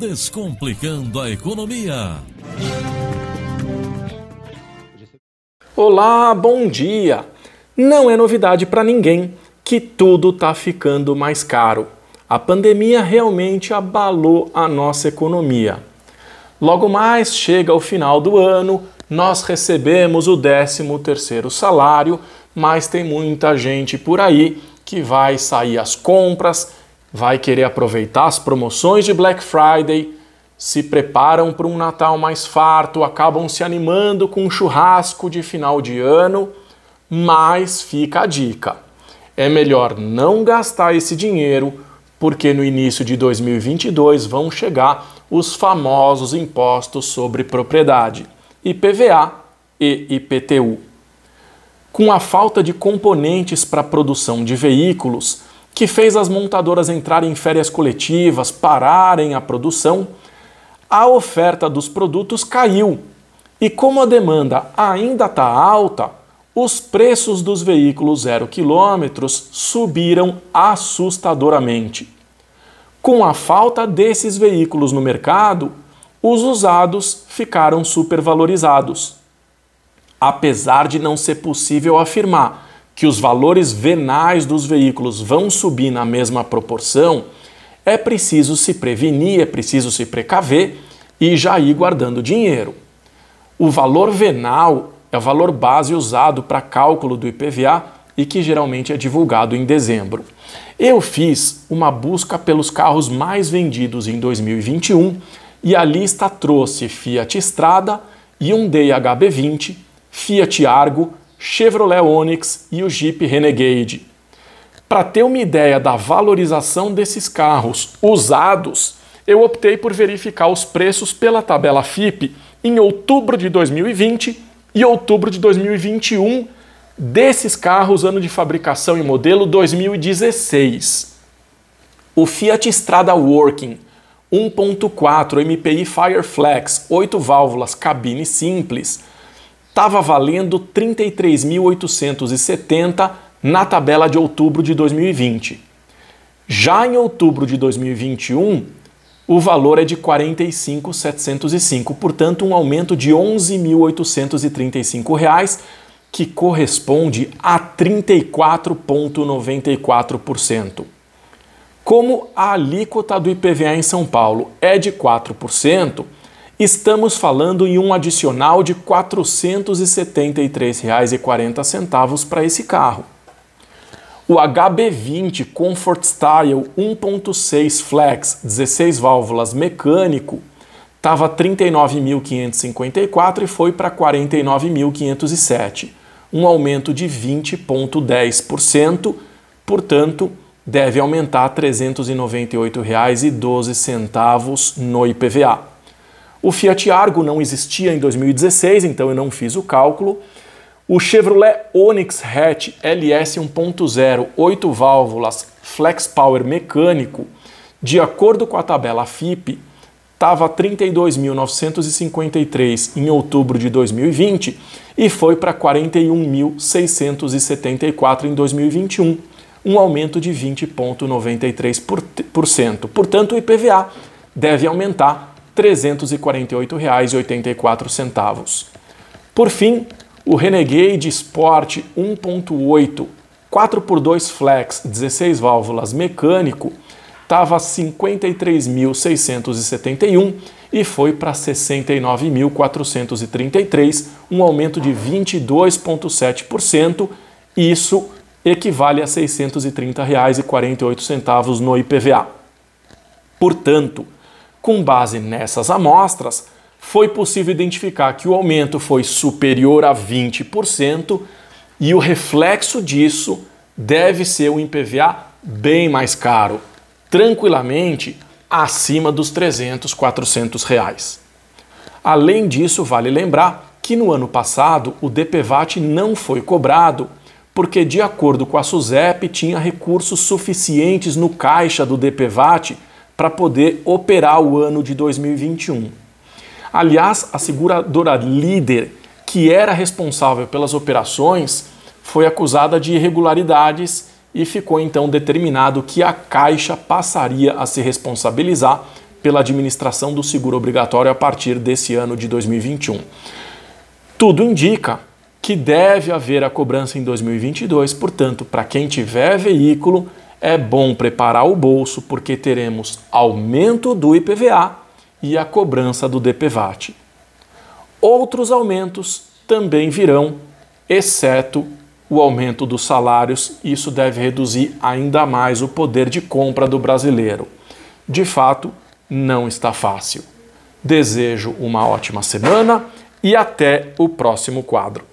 Descomplicando a Economia. Olá, bom dia! Não é novidade para ninguém que tudo está ficando mais caro. A pandemia realmente abalou a nossa economia. Logo mais chega o final do ano, nós recebemos o 13º salário, mas tem muita gente por aí que vai sair às compras, vai querer aproveitar as promoções de Black Friday, se preparam para um Natal mais farto, acabam se animando com um churrasco de final de ano, mas fica a dica: é melhor não gastar esse dinheiro, porque no início de 2022 vão chegar os famosos impostos sobre propriedade, IPVA e IPTU. Com a falta de componentes para a produção de veículos, que fez as montadoras entrarem em férias coletivas, pararem a produção, a oferta dos produtos caiu. E como a demanda ainda está alta, os preços dos veículos zero quilômetros subiram assustadoramente. Com a falta desses veículos no mercado, os usados ficaram supervalorizados. Apesar de não ser possível afirmar que os valores venais dos veículos vão subir na mesma proporção, é preciso se prevenir, é preciso se precaver e já ir guardando dinheiro. O valor venal é o valor base usado para cálculo do IPVA e que geralmente é divulgado em dezembro. Eu fiz uma busca pelos carros mais vendidos em 2021 e a lista trouxe Fiat Strada, Hyundai HB20, Fiat Argo, Chevrolet Onix e o Jeep Renegade. Para ter uma ideia da valorização desses carros usados, eu optei por verificar os preços pela tabela FIP em outubro de 2020 e outubro de 2021 desses carros, ano de fabricação e modelo 2016. O Fiat Strada Working 1.4 MPI Fireflex 8 válvulas cabine simples estava valendo 33.870 na tabela de outubro de 2020. Já em outubro de 2021, o valor é de 45.705, portanto um aumento de 11.835 reais, que corresponde a 34,94%. Como a alíquota do IPVA em São Paulo é de 4%, estamos falando em um adicional de R$ 473,40 para esse carro. O HB20 Comfort Style 1.6 Flex 16 válvulas mecânico estava 39.554 e foi para 49.507, um aumento de 20,10%, portanto, deve aumentar R$ 398,12 no IPVA. O Fiat Argo não existia em 2016, então eu não fiz o cálculo, o Chevrolet Onix Hatch LS 1.0 8 válvulas Flex Power mecânico, de acordo com a tabela FIP, estava 32.953 em outubro de 2020 e foi para 41.674 em 2021, um aumento de 20,93%. Portanto, o IPVA deve aumentar R$ 348,84. Por fim, o Renegade Sport 1.8 4x2 Flex 16 válvulas mecânico estava 53.671 e foi para 69.433, um aumento de 22,7%. Isso equivale a R$ 630,48 no IPVA. Portanto, com base nessas amostras, foi possível identificar que o aumento foi superior a 20% e o reflexo disso deve ser um IPVA bem mais caro, tranquilamente acima dos 300, 400 reais. Além disso, vale lembrar que no ano passado o DPVAT não foi cobrado porque, de acordo com a SUSEP, tinha recursos suficientes no caixa do DPVAT para poder operar o ano de 2021. Aliás, a seguradora líder, que era responsável pelas operações, foi acusada de irregularidades e ficou então determinado que a Caixa passaria a se responsabilizar pela administração do seguro obrigatório a partir desse ano de 2021. Tudo indica que deve haver a cobrança em 2022, portanto, para quem tiver veículo, é bom preparar o bolso porque teremos aumento do IPVA e a cobrança do DPVAT. Outros aumentos também virão, exceto o aumento dos salários, isso deve reduzir ainda mais o poder de compra do brasileiro. De fato, não está fácil. Desejo uma ótima semana e até o próximo quadro.